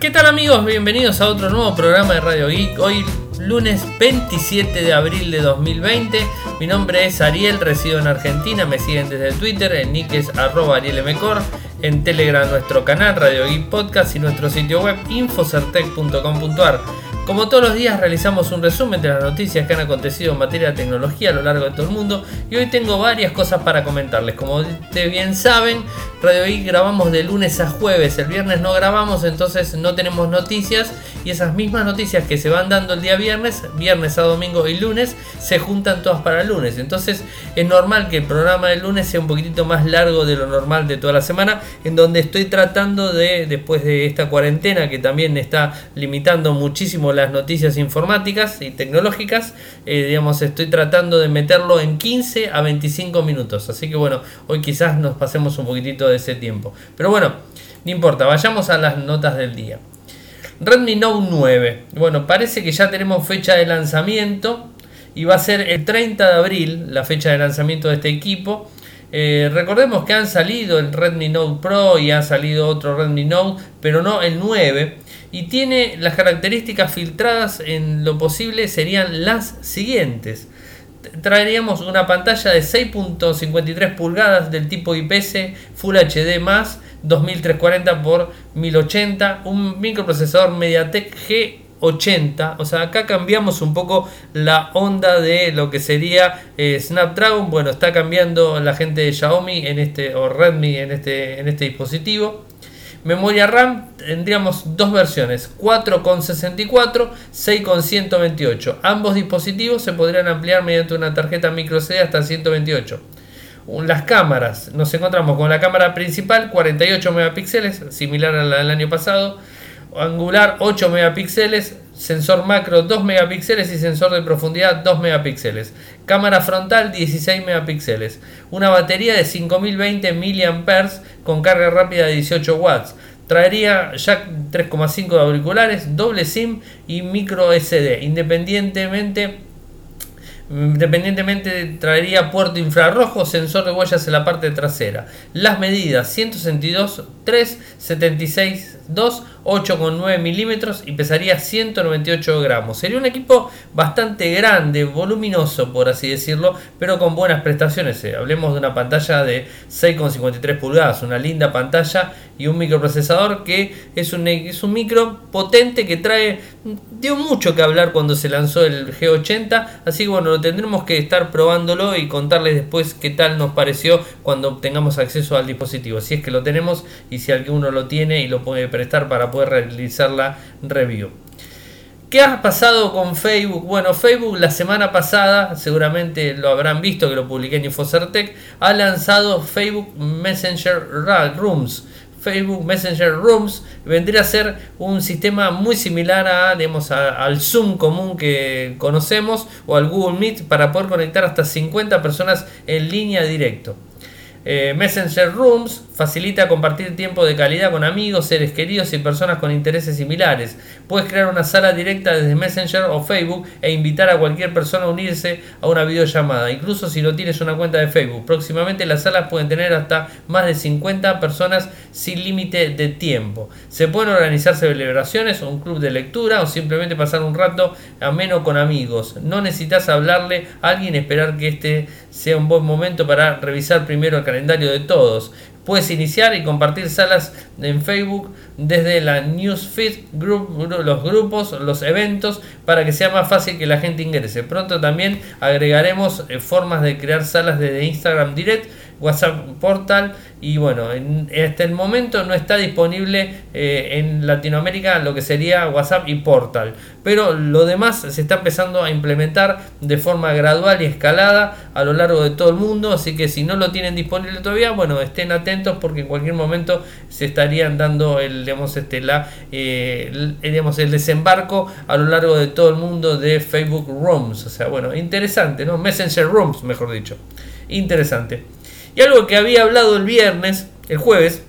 ¿Qué tal amigos? Bienvenidos a otro nuevo programa de Radio Geek. Hoy lunes 27 de abril de 2020. Mi nombre es Ariel, resido en Argentina. Me siguen desde Twitter, en nick es arroba arielmcor. En Telegram nuestro canal Radio Geek Podcast y nuestro sitio web infocertec.com.ar. Como todos los días realizamos un resumen de las noticias que han acontecido en materia de tecnología a lo largo de todo el mundo y hoy tengo varias cosas para comentarles. Como ustedes bien saben, Radio I grabamos de lunes a jueves, el viernes no grabamos, entonces no tenemos noticias y esas mismas noticias que se van dando el día viernes, viernes a domingo y lunes, se juntan todas para el lunes. Entonces es normal que el programa del lunes sea un poquitito más largo de lo normal de toda la semana, en donde estoy tratando de, después de esta cuarentena que también está limitando muchísimo las noticias informáticas y tecnológicas, eh, digamos, estoy tratando de meterlo en 15 a 25 minutos. Así que bueno, hoy quizás nos pasemos un poquitito de ese tiempo. Pero bueno, no importa, vayamos a las notas del día. Redmi Note 9. Bueno, parece que ya tenemos fecha de lanzamiento y va a ser el 30 de abril la fecha de lanzamiento de este equipo. Eh, recordemos que han salido el Redmi Note Pro y ha salido otro Redmi Note, pero no el 9 y tiene las características filtradas en lo posible serían las siguientes. Traeríamos una pantalla de 6.53 pulgadas del tipo IPS Full HD 2340 x 1080, un microprocesador MediaTek G80. O sea, acá cambiamos un poco la onda de lo que sería eh, Snapdragon. Bueno, está cambiando la gente de Xiaomi en este o Redmi en este, en este dispositivo. Memoria RAM tendríamos dos versiones, 4,64, 6,128. Ambos dispositivos se podrían ampliar mediante una tarjeta micro SD hasta 128. Las cámaras, nos encontramos con la cámara principal 48 megapíxeles, similar a la del año pasado, angular 8 megapíxeles, sensor macro 2 megapíxeles y sensor de profundidad 2 megapíxeles. Cámara frontal 16 megapíxeles. Una batería de 5020 mAh con carga rápida de 18 watts. Traería jack 3,5 de auriculares, doble SIM y micro SD. Independientemente Independientemente traería puerto infrarrojo, sensor de huellas en la parte trasera. Las medidas 162, 3, 76, 2, 8,9 milímetros y pesaría 198 gramos. Sería un equipo bastante grande, voluminoso por así decirlo, pero con buenas prestaciones. Eh, hablemos de una pantalla de 6,53 pulgadas, una linda pantalla y un microprocesador que es un, es un micro potente que trae, dio mucho que hablar cuando se lanzó el G80, así que bueno, lo tendremos que estar probándolo y contarles después qué tal nos pareció cuando tengamos acceso al dispositivo, si es que lo tenemos y si alguno lo tiene y lo puede prestar para poder realizar la review. ¿Qué ha pasado con Facebook? Bueno, Facebook la semana pasada, seguramente lo habrán visto que lo publiqué en Infocertec, ha lanzado Facebook Messenger Rooms. Facebook Messenger Rooms vendría a ser un sistema muy similar a, al Zoom común que conocemos o al Google Meet para poder conectar hasta 50 personas en línea directo. Eh, Messenger Rooms facilita compartir tiempo de calidad con amigos, seres queridos y personas con intereses similares. Puedes crear una sala directa desde Messenger o Facebook e invitar a cualquier persona a unirse a una videollamada, incluso si no tienes una cuenta de Facebook. Próximamente las salas pueden tener hasta más de 50 personas sin límite de tiempo. Se pueden organizar celebraciones un club de lectura o simplemente pasar un rato ameno con amigos. No necesitas hablarle a alguien esperar que este sea un buen momento para revisar primero el calendario de todos. Puedes iniciar y compartir salas en Facebook desde la newsfeed, group, los grupos, los eventos, para que sea más fácil que la gente ingrese. Pronto también agregaremos eh, formas de crear salas desde Instagram Direct WhatsApp Portal y bueno, en, hasta el momento no está disponible eh, en Latinoamérica lo que sería WhatsApp y Portal, pero lo demás se está empezando a implementar de forma gradual y escalada a lo largo de todo el mundo, así que si no lo tienen disponible todavía, bueno, estén atentos porque en cualquier momento se estarían dando el, digamos, este, la, eh, el, digamos, el desembarco a lo largo de todo el mundo de Facebook Rooms, o sea, bueno, interesante, ¿no? Messenger Rooms, mejor dicho, interesante. Y algo que había hablado el viernes, el jueves,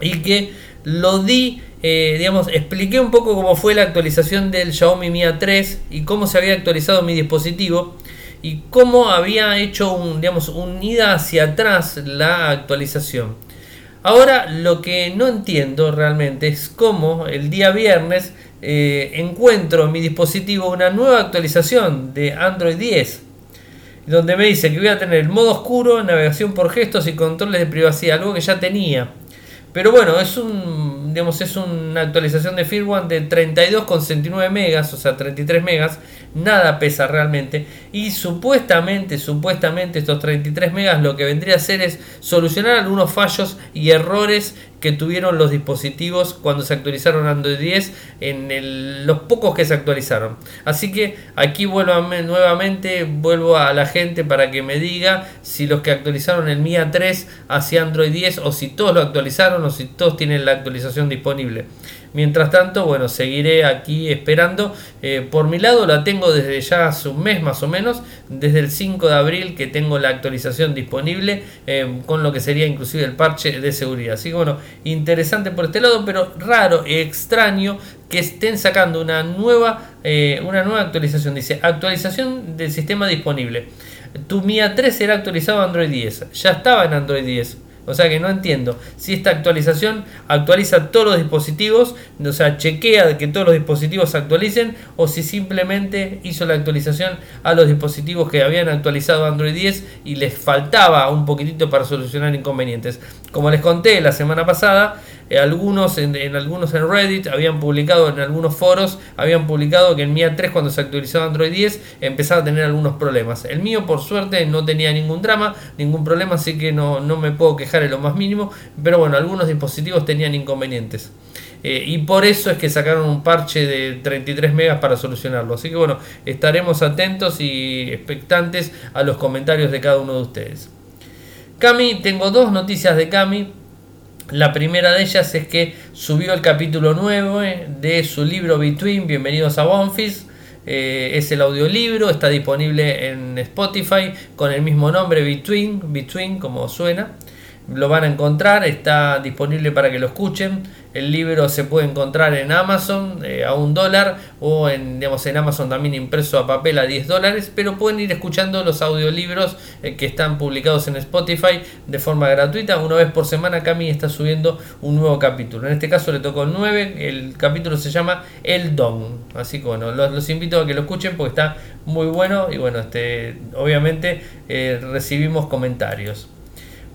y que lo di, eh, digamos, expliqué un poco cómo fue la actualización del Xiaomi Mi A3 y cómo se había actualizado mi dispositivo y cómo había hecho un, digamos, un ida hacia atrás la actualización. Ahora lo que no entiendo realmente es cómo el día viernes eh, encuentro en mi dispositivo una nueva actualización de Android 10 donde me dice que voy a tener el modo oscuro, navegación por gestos y controles de privacidad, algo que ya tenía. Pero bueno, es un digamos es una actualización de firmware de 32,69 megas, o sea, 33 megas, nada pesa realmente y supuestamente, supuestamente estos 33 megas lo que vendría a hacer es solucionar algunos fallos y errores que tuvieron los dispositivos cuando se actualizaron Android 10 en los pocos que se actualizaron. Así que aquí vuelvo nuevamente, vuelvo a la gente para que me diga si los que actualizaron el MIA 3 hacia Android 10 o si todos lo actualizaron o si todos tienen la actualización disponible. Mientras tanto, bueno, seguiré aquí esperando. Eh, por mi lado la tengo desde ya hace un mes más o menos, desde el 5 de abril que tengo la actualización disponible eh, con lo que sería inclusive el parche de seguridad. Así que bueno, interesante por este lado, pero raro, extraño que estén sacando una nueva, eh, una nueva actualización. Dice actualización del sistema disponible. Tu MIA 3 será actualizado a Android 10. Ya estaba en Android 10. O sea que no entiendo si esta actualización actualiza todos los dispositivos, o sea, chequea que todos los dispositivos se actualicen o si simplemente hizo la actualización a los dispositivos que habían actualizado Android 10 y les faltaba un poquitito para solucionar inconvenientes. Como les conté la semana pasada, algunos en, algunos en Reddit habían publicado en algunos foros habían publicado que el MIA 3 cuando se actualizaba Android 10 empezaba a tener algunos problemas. El mío por suerte no tenía ningún drama ningún problema así que no, no me puedo quejar en lo más mínimo pero bueno algunos dispositivos tenían inconvenientes. Eh, y por eso es que sacaron un parche de 33 megas para solucionarlo. Así que bueno estaremos atentos y expectantes a los comentarios de cada uno de ustedes. Cami, tengo dos noticias de Cami la primera de ellas es que subió el capítulo 9 de su libro Between, Bienvenidos a Bonfis. Eh, es el audiolibro, está disponible en Spotify con el mismo nombre, Between, Between como suena. Lo van a encontrar, está disponible para que lo escuchen. El libro se puede encontrar en Amazon eh, a un dólar o en, digamos, en Amazon también impreso a papel a 10 dólares, pero pueden ir escuchando los audiolibros eh, que están publicados en Spotify de forma gratuita. Una vez por semana Cami está subiendo un nuevo capítulo. En este caso le tocó el 9, el capítulo se llama El Don. Así que bueno, los, invito a que lo escuchen porque está muy bueno y bueno, este, obviamente eh, recibimos comentarios.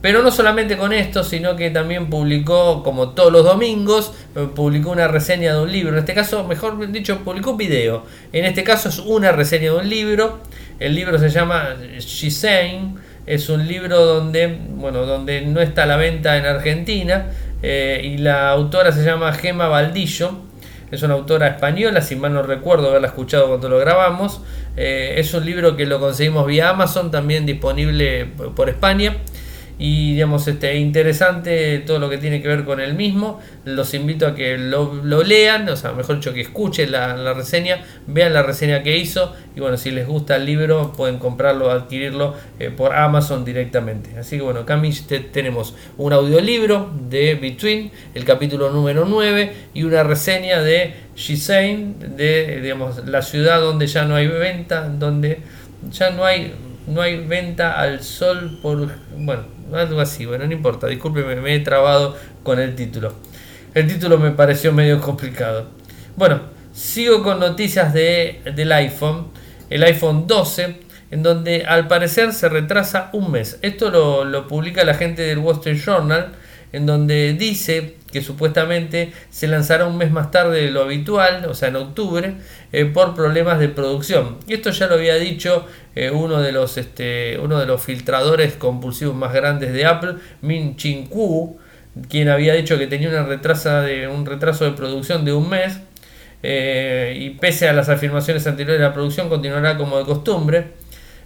Pero no solamente con esto, sino que también publicó, como todos los domingos, eh, publicó una reseña de un libro. En este caso, mejor dicho, publicó un video. En este caso es una reseña de un libro. El libro se llama Saying. Es un libro donde, bueno, donde no está a la venta en Argentina. Eh, y la autora se llama Gema Valdillo. Es una autora española, si mal no recuerdo haberla escuchado cuando lo grabamos. Eh, es un libro que lo conseguimos vía Amazon, también disponible por España y digamos este interesante todo lo que tiene que ver con el mismo. Los invito a que lo, lean o sea mejor dicho que escuchen la, reseña vean la reseña que hizo. Y bueno si les gusta el libro pueden comprarlo adquirirlo eh, por Amazon directamente. Así que bueno acá tenemos un audiolibro de Between el capítulo número 9 y una reseña de Shisein de digamos la ciudad donde ya no hay venta donde ya no hay no hay venta al sol por bueno algo así, bueno, no importa, discúlpeme, me he trabado con el título. El título me pareció medio complicado. Bueno, sigo con noticias de, del iPhone, el iPhone 12, en donde al parecer se retrasa un mes. Esto lo, lo publica la gente del Wall Street Journal, en donde dice que supuestamente se lanzará un mes más tarde de lo habitual, o sea, en octubre, eh, por problemas de producción. Esto ya lo había dicho eh, uno, de los, este, uno de los filtradores compulsivos más grandes de Apple, Min Chin Kuo, quien había dicho que tenía una retrasa de, un retraso de producción de un mes. Eh, y pese a las afirmaciones anteriores la producción continuará como de costumbre,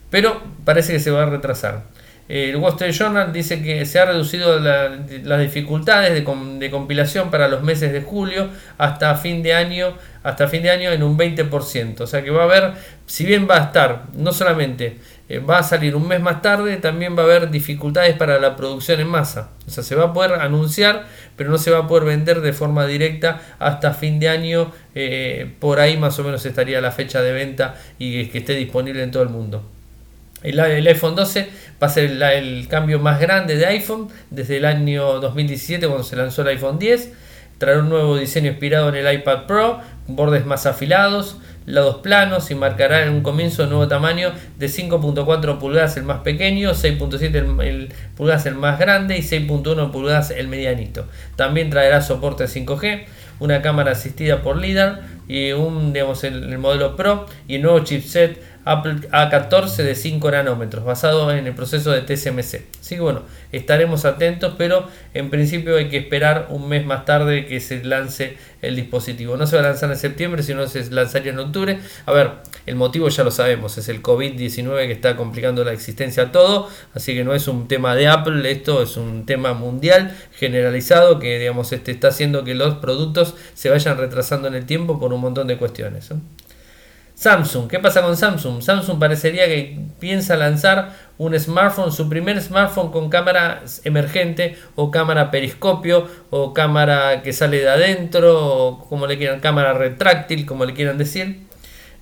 pero parece que se va a retrasar. El Wall Street Journal dice que se ha reducido las dificultades de, compilación para los meses de julio hasta fin de año, hasta fin de año en un 20%. O sea que va a haber, si bien va a estar, no solamente eh, va a salir un mes más tarde, también va a haber dificultades para la producción en masa. O sea, se va a poder anunciar, pero no se va a poder vender de forma directa hasta fin de año. Eh, por ahí más o menos estaría la fecha de venta y que esté disponible en todo el mundo. El, iPhone 12 va a ser el, cambio más grande de iPhone desde el año 2017 cuando se lanzó el iPhone 10. Traerá un nuevo diseño inspirado en el iPad Pro, bordes más afilados, lados planos y marcará en un comienzo un nuevo tamaño de 5.4 pulgadas el más pequeño, 6.7 el, pulgadas el más grande y 6.1 pulgadas el medianito. También traerá soporte 5G, una cámara asistida por LIDAR y un digamos el modelo Pro y el nuevo chipset Apple A14 de 5 nanómetros, basado en el proceso de TSMC. Así que bueno, estaremos atentos, pero en principio hay que esperar un mes más tarde que se lance el dispositivo. No se va a lanzar en septiembre, sino se lanzaría en octubre. A ver, el motivo ya lo sabemos, es el COVID-19 que está complicando la existencia a todo, así que no es un tema de Apple, esto es un tema mundial generalizado que digamos este está haciendo que los productos se vayan retrasando en el tiempo por un montón de cuestiones. Samsung, ¿qué pasa con Samsung? Samsung parecería que piensa lanzar un smartphone, su primer smartphone con cámara emergente o cámara periscopio o cámara que sale de adentro o como le quieran, cámara retráctil, como le quieran decir.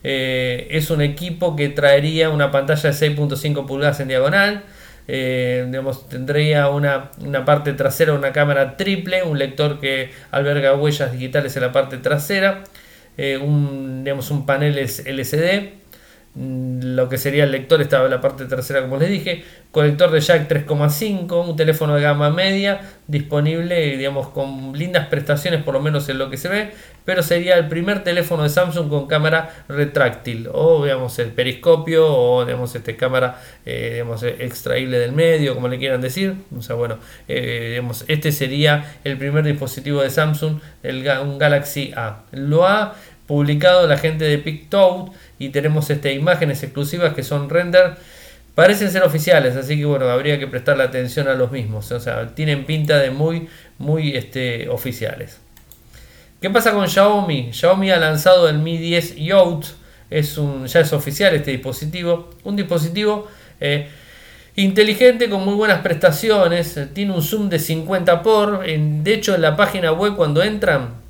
Eh, es un equipo que traería una pantalla de 6.5 pulgadas en diagonal. Eh, tendría una, una, parte trasera, una cámara triple, un lector que alberga huellas digitales en la parte trasera eh, un, digamos, un panel LCD, lo que sería el lector estaba en la parte trasera como les dije, conector de jack 3,5, un teléfono de gama media disponible digamos con lindas prestaciones por lo menos en lo que se ve, pero sería el primer teléfono de Samsung con cámara retráctil o digamos el periscopio o digamos este cámara eh, digamos, extraíble del medio como le quieran decir, o sea bueno, eh, digamos, este sería el primer dispositivo de Samsung, el, un Galaxy A. Lo ha publicado la gente de PicToad y tenemos este, imágenes exclusivas que son render. Parecen ser oficiales, así que bueno, habría que prestarle atención a los mismos. O sea, tienen pinta de muy, muy este, oficiales. ¿Qué pasa con Xiaomi? Xiaomi ha lanzado el Mi 10 Yote. Es un, ya es oficial este dispositivo. Un dispositivo eh, inteligente con muy buenas prestaciones. Tiene un zoom de 50 por. de hecho, en la página web cuando entran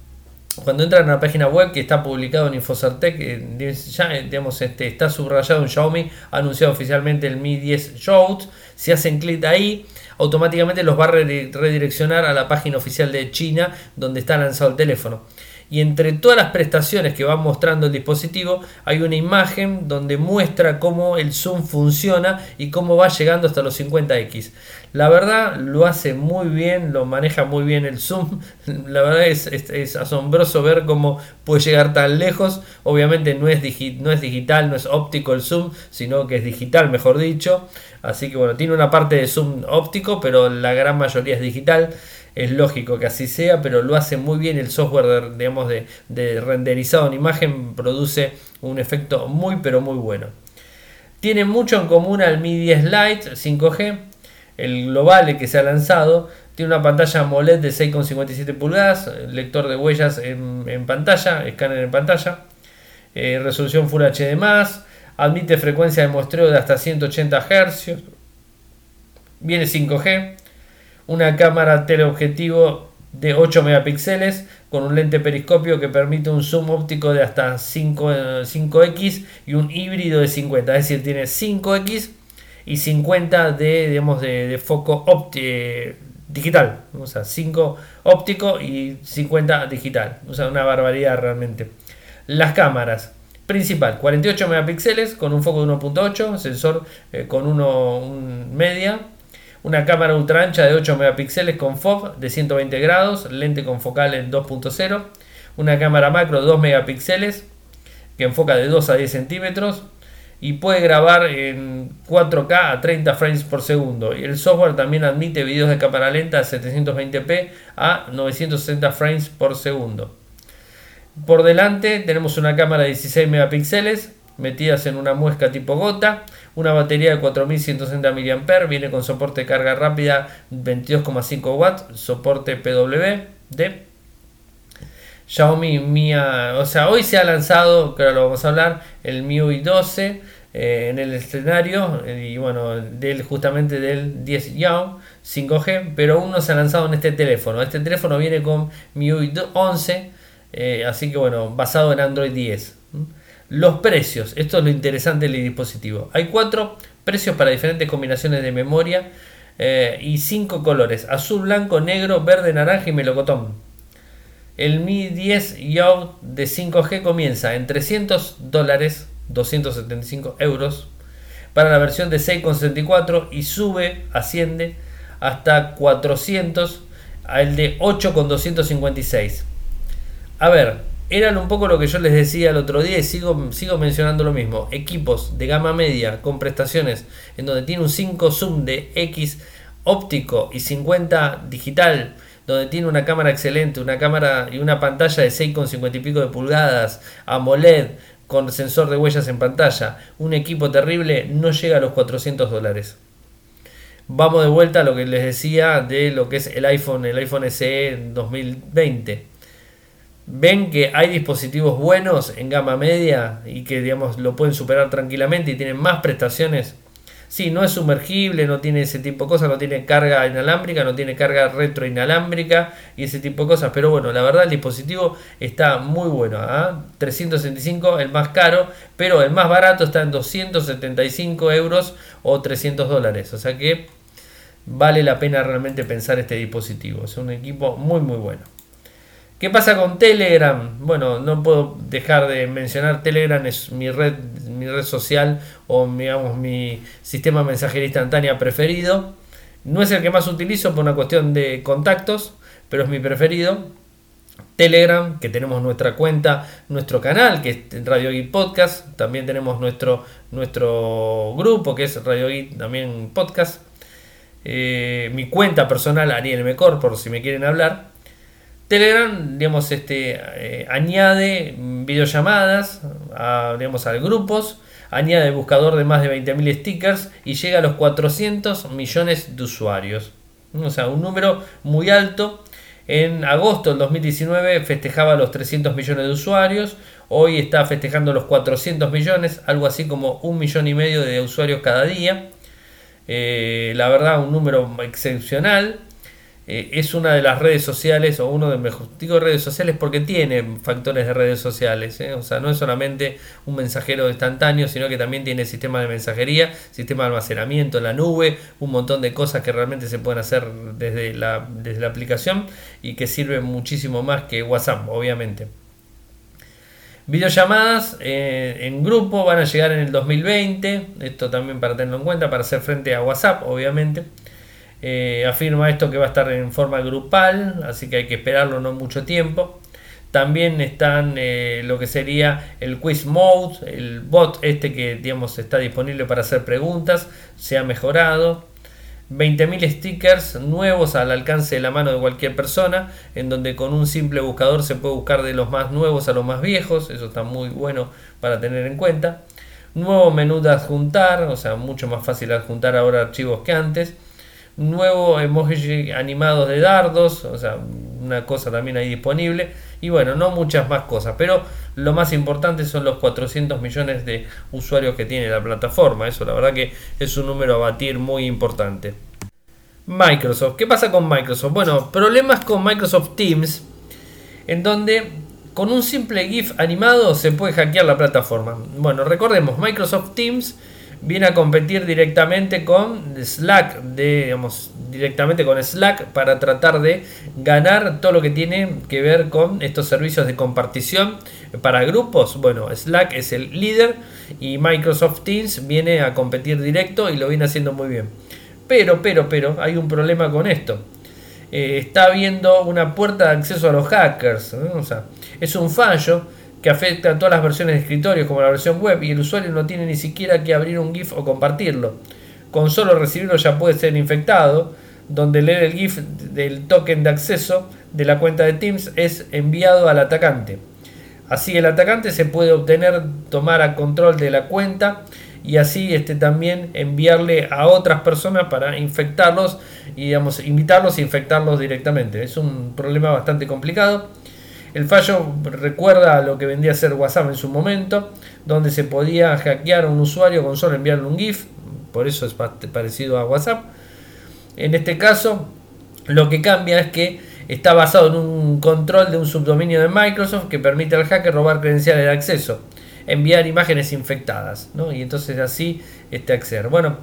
cuando entran a la página web que está publicado en Infocertec, eh, ya digamos, este, está subrayado en Xiaomi, anunciado oficialmente el Mi 10 Shout. Si hacen clic ahí, automáticamente los va a redireccionar a la página oficial de China donde está lanzado el teléfono y entre todas las prestaciones que va mostrando el dispositivo hay una imagen donde muestra cómo el zoom funciona y cómo va llegando hasta los 50x. La verdad lo hace muy bien, lo maneja muy bien el zoom. La verdad es, asombroso ver cómo puede llegar tan lejos. Obviamente no es, no es digital, no es óptico el zoom, sino que es digital, mejor dicho. Así que bueno, tiene una parte de zoom óptico, pero la gran mayoría es digital es lógico que así sea, pero lo hace muy bien el software de, digamos, de, renderizado en imagen, produce un efecto muy pero muy bueno. Tiene mucho en común al Mi 10 Lite 5G, el global que se ha lanzado, tiene una pantalla AMOLED de 6,57 pulgadas, lector de huellas en, pantalla, escáner en pantalla, eh, resolución Full HD+, admite frecuencia de muestreo de hasta 180 Hz, viene 5G, una cámara teleobjetivo de 8 megapíxeles con un lente periscopio que permite un zoom óptico de hasta 5, 5x y un híbrido de 50, es decir, tiene 5x y 50 de, digamos, de, foco digital, o sea, 5 óptico y 50 digital, o sea, una barbaridad realmente. Las cámaras, principal, 48 megapíxeles con un foco de 1.8, sensor eh, con 1 media, una cámara ultra ancha de 8 megapíxeles con FOV de 120 grados, lente con focal en 2.0, una cámara macro de 2 megapíxeles que enfoca de 2 a 10 centímetros y puede grabar en 4K a 30 frames por segundo. Y el software también admite videos de cámara lenta a 720p a 960 frames por segundo. Por delante tenemos una cámara de 16 megapíxeles metidas en una muesca tipo gota, una batería de 4160 mAh, viene con soporte de carga rápida 22,5 watts, soporte PWD. Xiaomi Mia, o sea, hoy se ha lanzado, que lo vamos a hablar, el MIUI 12 eh, en el escenario y bueno, del, justamente del 10 Yao 5G, pero aún no se ha lanzado en este teléfono. Este teléfono viene con MIUI 11, eh, así que bueno, basado en Android 10. Los precios, esto es lo interesante del dispositivo. Hay cuatro precios para diferentes combinaciones de memoria eh, y cinco colores: azul, blanco, negro, verde, naranja y melocotón. El Mi 10 Yacht de 5G comienza en 300 dólares, 275 euros, para la versión de 6,64 y sube, asciende hasta 400 al de 8,256. A ver, eran un poco lo que yo les decía el otro día y sigo, sigo mencionando lo mismo. Equipos de gama media con prestaciones en donde tiene un 5 zoom de X óptico y 50 digital, donde tiene una cámara excelente, una cámara y una pantalla de 6,50 y pico de pulgadas, AMOLED, con sensor de huellas en pantalla, un equipo terrible, no llega a los 400 dólares. Vamos de vuelta a lo que les decía de lo que es el iPhone, el iPhone SE 2020 ven que hay dispositivos buenos en gama media y que digamos lo pueden superar tranquilamente y tienen más prestaciones. Sí, no es sumergible, no tiene ese tipo de cosas, no tiene carga inalámbrica, no tiene carga retro inalámbrica y ese tipo de cosas. Pero bueno, la verdad el dispositivo está muy bueno. 365 ¿ah? el más caro, pero el más barato está en 275 euros o 300 dólares. O sea que vale la pena realmente pensar este dispositivo. Es un equipo muy muy bueno. ¿Qué pasa con Telegram? Bueno, no puedo dejar de mencionar Telegram es mi red, mi red social o digamos mi sistema de mensajería instantánea preferido. No es el que más utilizo por una cuestión de contactos, pero es mi preferido. Telegram, que tenemos nuestra cuenta, nuestro canal, que es Radio Geek Podcast. También tenemos nuestro, nuestro grupo, que es Radio Geek también Podcast. Eh, mi cuenta personal, Ariel Mecor, por si me quieren hablar. Telegram, digamos, este, eh, añade videollamadas a, digamos, a grupos, añade buscador de más de 20.000 stickers y llega a los 400 millones de usuarios. O sea, un número muy alto. En agosto del 2019 festejaba los 300 millones de usuarios. Hoy está festejando los 400 millones, algo así como un millón y medio de usuarios cada día. Eh, la verdad, un número excepcional. Eh, es una de las redes sociales o uno de mejor digo redes sociales porque tiene factores de redes sociales ¿eh? o sea no es solamente un mensajero instantáneo sino que también tiene sistema de mensajería sistema de almacenamiento en la nube un montón de cosas que realmente se pueden hacer desde la, desde la aplicación y que sirven muchísimo más que WhatsApp obviamente Videollamadas eh, en grupo van a llegar en el 2020, esto también para tenerlo en cuenta, para hacer frente a WhatsApp, obviamente. Eh, afirma esto que va a estar en forma grupal, así que hay que esperarlo no mucho tiempo. También están eh, lo que sería el quiz mode, el bot este que digamos está disponible para hacer preguntas, se ha mejorado. 20.000 stickers nuevos al alcance de la mano de cualquier persona, en donde con un simple buscador se puede buscar de los más nuevos a los más viejos, eso está muy bueno para tener en cuenta. Nuevo menú de adjuntar, o sea, mucho más fácil adjuntar ahora archivos que antes nuevo emoji animados de dardos, o sea, una cosa también ahí disponible. Y bueno, no muchas más cosas, pero lo más importante son los 400 millones de usuarios que tiene la plataforma. Eso la verdad que es un número a batir muy importante. Microsoft, ¿qué pasa con Microsoft? Bueno, problemas con Microsoft Teams, en donde con un simple GIF animado se puede hackear la plataforma. Bueno, recordemos, Microsoft Teams viene a competir directamente con Slack, digamos, directamente con Slack para tratar de ganar todo lo que tiene que ver con estos servicios de compartición para grupos. Bueno, Slack es el líder y Microsoft Teams viene a competir directo y lo viene haciendo muy bien. Pero, pero, pero, hay un problema con esto. Eh, está habiendo una puerta de acceso a los hackers. Es un fallo que afecta a todas las versiones de escritorio como la versión web y el usuario no tiene ni siquiera que abrir un GIF o compartirlo. Con solo recibirlo ya puede ser infectado, donde leer el GIF del token de acceso de la cuenta de Teams es enviado al atacante. Así el atacante se puede obtener, tomar a control de la cuenta y así este, también enviarle a otras personas para infectarlos y digamos, invitarlos a infectarlos directamente. Es un problema bastante complicado el fallo recuerda a lo que vendía a ser WhatsApp en su momento, donde se podía hackear a un usuario con solo enviarle un GIF, por eso es parecido a WhatsApp. En este caso, lo que cambia es que está basado en un control de un subdominio de Microsoft que permite al hacker robar credenciales de acceso. enviar imágenes infectadas, ¿no? Y entonces así este, acceder. Bueno,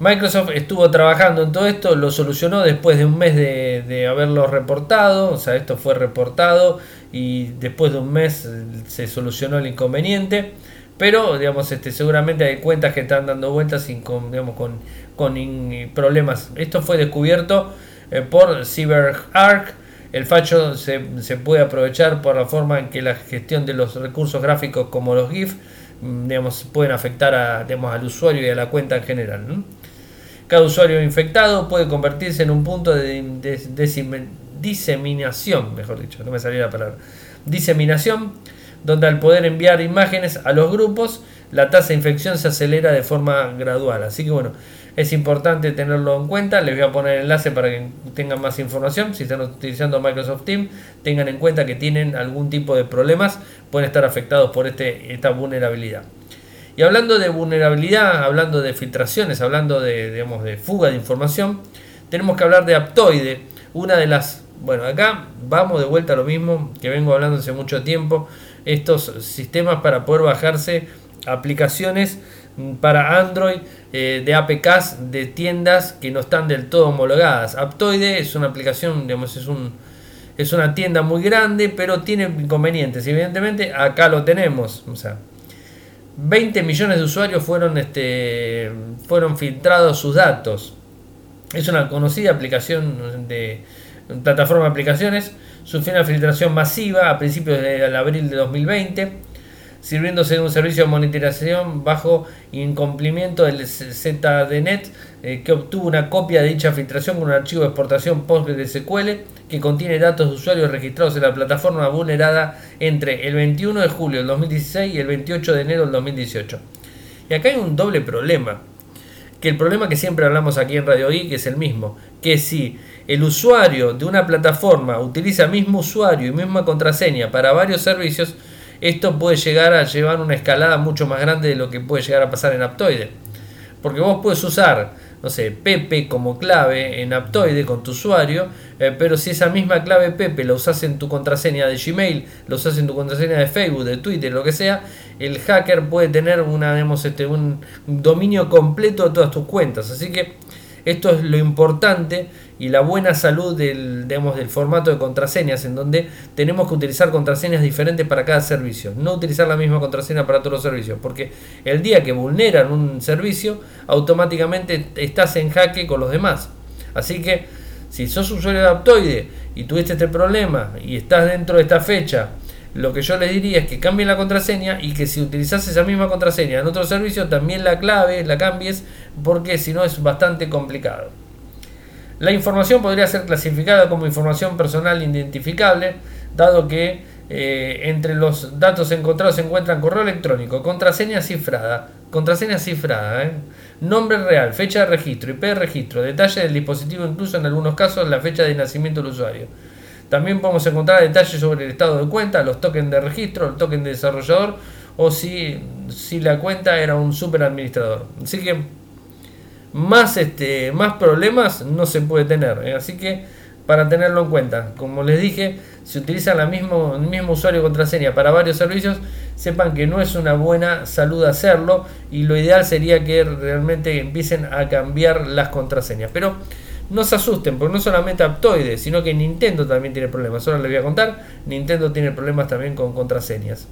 Microsoft estuvo trabajando en todo esto, lo solucionó después de un mes de, haberlo reportado, o sea, esto fue reportado y después de un mes se solucionó el inconveniente, pero digamos, este, seguramente hay cuentas que están dando vueltas sin, con, digamos, con, problemas. Esto fue descubierto eh, por CyberArk. El fallo se, puede aprovechar por la forma en que la gestión de los recursos gráficos como los GIF mm, digamos, pueden afectar a, al usuario y a la cuenta en general. Cada usuario infectado puede convertirse en un punto de, diseminación, mejor dicho, no me salió la palabra, diseminación, donde al poder enviar imágenes a los grupos, la tasa de infección se acelera de forma gradual. Así que bueno, es importante tenerlo en cuenta. Les voy a poner el enlace para que tengan más información. Si están utilizando Microsoft Teams, tengan en cuenta que tienen algún tipo de problemas, pueden estar afectados por este, esta vulnerabilidad. Y hablando de vulnerabilidad, hablando de filtraciones, hablando de, digamos, de fuga de información, tenemos que hablar de Aptoide, una de las... Bueno, acá vamos de vuelta a lo mismo que vengo hablando hace mucho tiempo, estos sistemas para poder bajarse aplicaciones para Android eh, de APKs de tiendas que no están del todo homologadas. Aptoide es una aplicación, digamos, es un es una tienda muy grande, pero tiene inconvenientes. Evidentemente, acá lo tenemos. O sea, 20 millones de usuarios fueron, este, fueron filtrados sus datos. Es una conocida aplicación de plataforma de aplicaciones. Sufrió una filtración masiva a principios de abril de 2020, sirviéndose de un servicio de monitorización bajo incumplimiento del ZDNet, eh, que obtuvo una copia de dicha filtración con un archivo de exportación PostgreSQL que contiene datos de usuarios registrados en la plataforma vulnerada entre el 21 de julio del 2016 y el 28 de enero del 2018. Y acá hay un doble problema, que el problema que siempre hablamos aquí en Radio que es el mismo, que si el usuario de una plataforma utiliza mismo usuario y misma contraseña para varios servicios, esto puede llegar a llevar una escalada mucho más grande de lo que puede llegar a pasar en Aptoide. Porque vos puedes usar no sé, Pepe como clave en Aptoide con tu usuario, eh, pero si esa misma clave Pepe la usas en tu contraseña de Gmail, la usas en tu contraseña de Facebook, de Twitter, lo que sea, el hacker puede tener una, este, un dominio completo de todas tus cuentas. Así que esto es lo importante y la buena salud del, del formato de contraseñas, en donde tenemos que utilizar contraseñas diferentes para cada servicio, no utilizar la misma contraseña para todos los servicios, porque el día que vulneran un servicio, automáticamente estás en jaque con los demás. Así que si sos usuario de Aptoide y tuviste este problema y estás dentro de esta fecha, lo que yo les diría es que cambien la contraseña y que si utilizas esa misma contraseña en otro servicio, también la clave la cambies, porque si no es bastante complicado. La información podría ser clasificada como información personal identificable, dado que eh, entre los datos encontrados se encuentran correo electrónico, contraseña cifrada, contraseña cifrada, ¿eh? nombre real, fecha de registro, IP de registro, detalle del dispositivo, incluso en algunos casos la fecha de nacimiento del usuario. También podemos encontrar detalles sobre el estado de cuenta, los tokens de registro, el token de desarrollador o si, si la cuenta era un super administrador. Así que más, este, más problemas no se puede tener. ¿eh? Así que para tenerlo en cuenta, como les dije, si utilizan la mismo, el mismo usuario y contraseña para varios servicios, sepan que no es una buena salud hacerlo y lo ideal sería que realmente empiecen a cambiar las contraseñas. Pero no se asusten, porque no solamente Aptoide, sino que Nintendo también tiene problemas. Ahora les voy a contar, Nintendo tiene problemas también con contraseñas.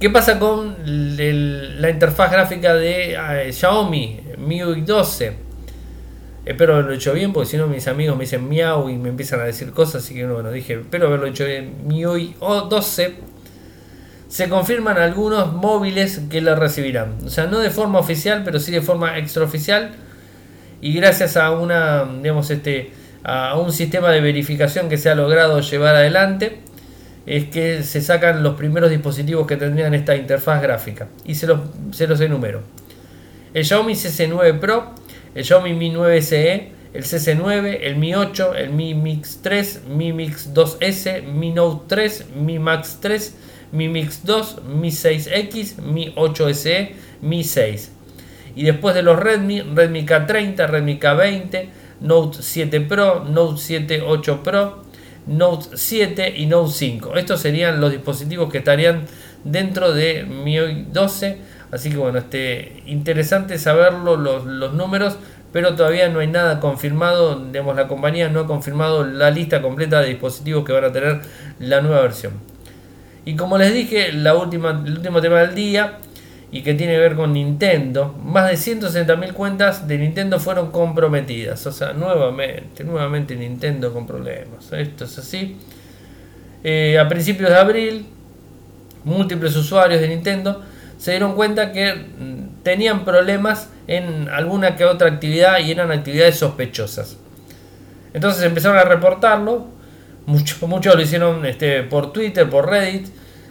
¿Qué pasa con la interfaz gráfica de eh, Xiaomi MIUI 12? Espero haberlo hecho bien, porque si no mis amigos me dicen miau y me empiezan a decir cosas, así que bueno, dije, espero haberlo hecho bien. MIUI 12 se confirman algunos móviles que la recibirán. O sea, no de forma oficial, pero sí de forma extraoficial. Y gracias a una, digamos, este, a un sistema de verificación que se ha logrado llevar adelante, es que se sacan los primeros dispositivos que tendrían esta interfaz gráfica. Y se los, se los enumero. El Xiaomi CC9 Pro, el Xiaomi Mi 9 SE, el CC9, el Mi 8, el Mi Mix 3, Mi Mix 2S, Mi Note 3, Mi Max 3, Mi Mix 2, Mi 6X, Mi 8 SE, Mi 6. Y después de los Redmi, Redmi K30, Redmi K20, Note 7 Pro, Note 7 8 Pro, Note 7 y Note 5. Estos serían los dispositivos que estarían dentro de MIUI 12. Así que bueno, este, interesante saberlo, los, números, pero todavía no hay nada confirmado. Digamos, la compañía no ha confirmado la lista completa de dispositivos que van a tener la nueva versión. Y como les dije, el último tema del día y que tiene que ver con Nintendo, más de 160.000 cuentas de Nintendo fueron comprometidas. O sea, nuevamente, nuevamente Nintendo con problemas. Esto es así. Eh, a principios de abril, múltiples usuarios de Nintendo se dieron cuenta que mm, tenían problemas en alguna que otra actividad y eran actividades sospechosas. Entonces empezaron a reportarlo. Muchos, muchos lo hicieron este, por Twitter, por Reddit.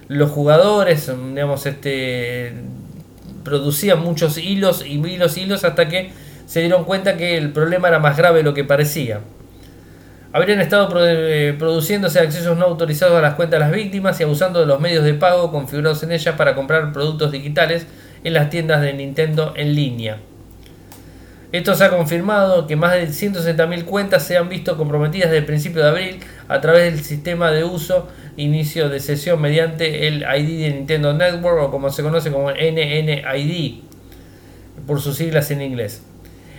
Los jugadores, digamos, este, producían muchos hilos y hilos hilos hasta que se dieron cuenta que el problema era más grave de lo que parecía. Habrían estado eh, produciéndose accesos no autorizados a las cuentas de las víctimas y abusando de los medios de pago configurados en ellas para comprar productos digitales en las tiendas de Nintendo en línea. Esto se ha confirmado que más de 160.000 cuentas se han visto comprometidas desde el principio de abril a través del sistema de uso inicio de sesión mediante el ID de Nintendo Network o como se conoce como NNID por sus siglas en inglés.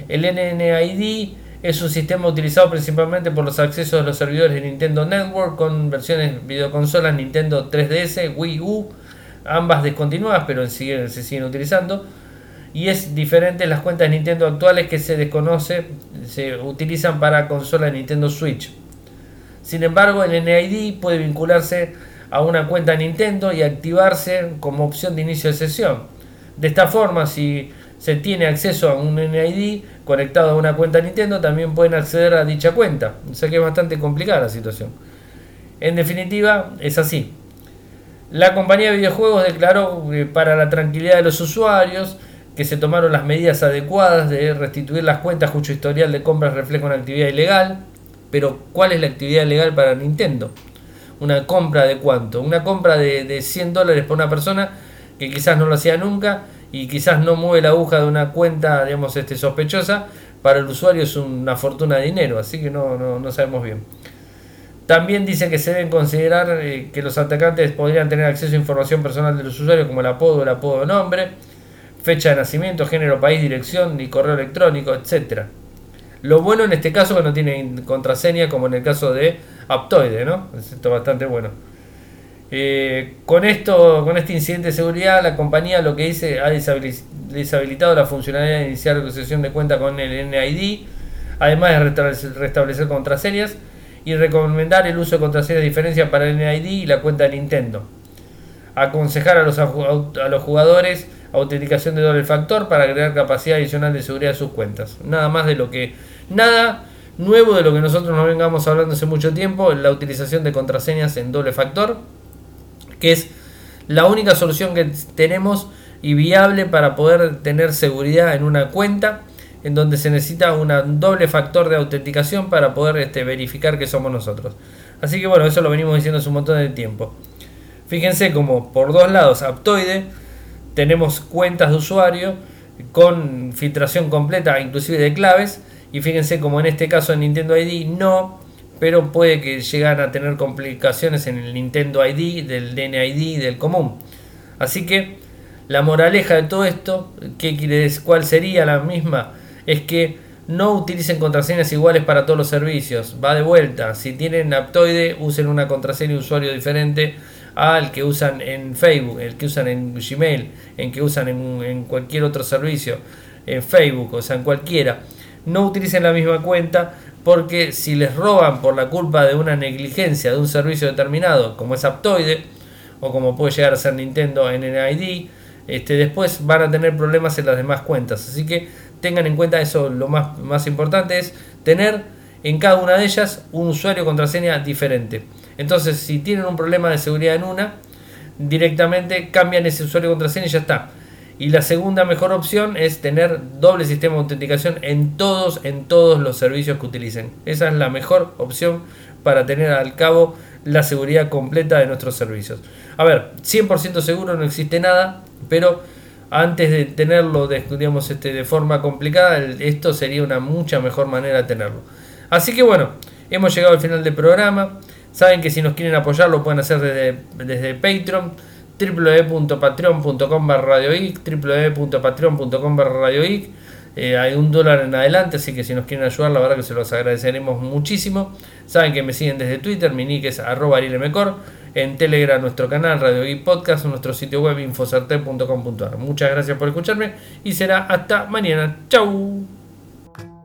El NNID es un sistema utilizado principalmente por los accesos de los servidores de Nintendo Network con versiones videoconsolas Nintendo 3DS, Wii U, ambas descontinuadas pero se siguen utilizando. Y es diferente las cuentas Nintendo actuales que se desconoce, se utilizan para consola Nintendo Switch. Sin embargo, el NID puede vincularse a una cuenta Nintendo y activarse como opción de inicio de sesión. De esta forma, si se tiene acceso a un NID conectado a una cuenta Nintendo, también pueden acceder a dicha cuenta. O sea que es bastante complicada la situación. En definitiva, es así. La compañía de videojuegos declaró que para la tranquilidad de los usuarios que se tomaron las medidas adecuadas de restituir las cuentas cuyo historial de compras refleja una actividad ilegal pero ¿cuál es la actividad legal para Nintendo? Una compra de cuánto? Una compra de, 100 dólares por una persona que quizás no lo hacía nunca y quizás no mueve la aguja de una cuenta, digamos, este, sospechosa, para el usuario es una fortuna de dinero, así que no, no, sabemos bien. También dice que se deben considerar eh, que los atacantes podrían tener acceso a información personal de los usuarios como el apodo, el apodo de nombre, fecha de nacimiento, género, país, dirección y correo electrónico, etcétera. Lo bueno en este caso es que no tiene contraseña como en el caso de Aptoide, ¿no? Esto es bastante bueno. Eh, con esto, con este incidente de seguridad, la compañía lo que dice ha deshabilitado la funcionalidad de iniciar la de cuenta con el NID, además de restablecer, contraseñas y recomendar el uso de contraseñas de diferencia para el NID y la cuenta de Nintendo. Aconsejar a los jugadores autenticación de doble factor para agregar capacidad adicional de seguridad a sus cuentas. Nada más de lo que Nada nuevo de lo que nosotros nos vengamos hablando hace mucho tiempo, la utilización de contraseñas en doble factor, que es la única solución que tenemos y viable para poder tener seguridad en una cuenta en donde se necesita un doble factor de autenticación para poder este, verificar que somos nosotros. Así que bueno, eso lo venimos diciendo hace un montón de tiempo. Fíjense como por dos lados Aptoide tenemos cuentas de usuario con filtración completa inclusive de claves y fíjense como en este caso en Nintendo ID no, pero puede que llegan a tener complicaciones en el Nintendo ID, del DNID, del común. Así que la moraleja de todo esto, ¿qué ¿cuál sería la misma? Es que no utilicen contraseñas iguales para todos los servicios. Va de vuelta. Si tienen Aptoide, usen una contraseña de usuario diferente al que usan en Facebook, el que usan en Gmail, en que usan en, en cualquier otro servicio, en Facebook, o sea, en cualquiera no utilicen la misma cuenta porque si les roban por la culpa de una negligencia de un servicio determinado, como es Aptoide, o como puede llegar a ser Nintendo NNID, este, después van a tener problemas en las demás cuentas. Así que tengan en cuenta eso, lo más, más importante es tener en cada una de ellas un usuario contraseña diferente. Entonces, si tienen un problema de seguridad en una, directamente cambian ese usuario contraseña y ya está. Y la segunda mejor opción es tener doble sistema de autenticación en todos, en todos los servicios que utilicen. Esa es la mejor opción para tener al cabo la seguridad completa de nuestros servicios. A ver, 100% seguro no existe nada, pero antes de tenerlo de, este, de forma complicada, esto sería una mucha mejor manera de tenerlo. Así que bueno, hemos llegado al final del programa. Saben que si nos quieren apoyar lo pueden hacer desde, desde Patreon www.patreon.com radioic www.patreon.com radioic eh, hay un dólar en adelante, así que si nos quieren ayudar, la verdad que se los agradeceremos muchísimo. Saben que me siguen desde Twitter, mi nick es arroba en Telegram nuestro canal Radio Geek Podcast, nuestro sitio web infocerte.com.ar. Muchas gracias por escucharme y será hasta mañana. Chau.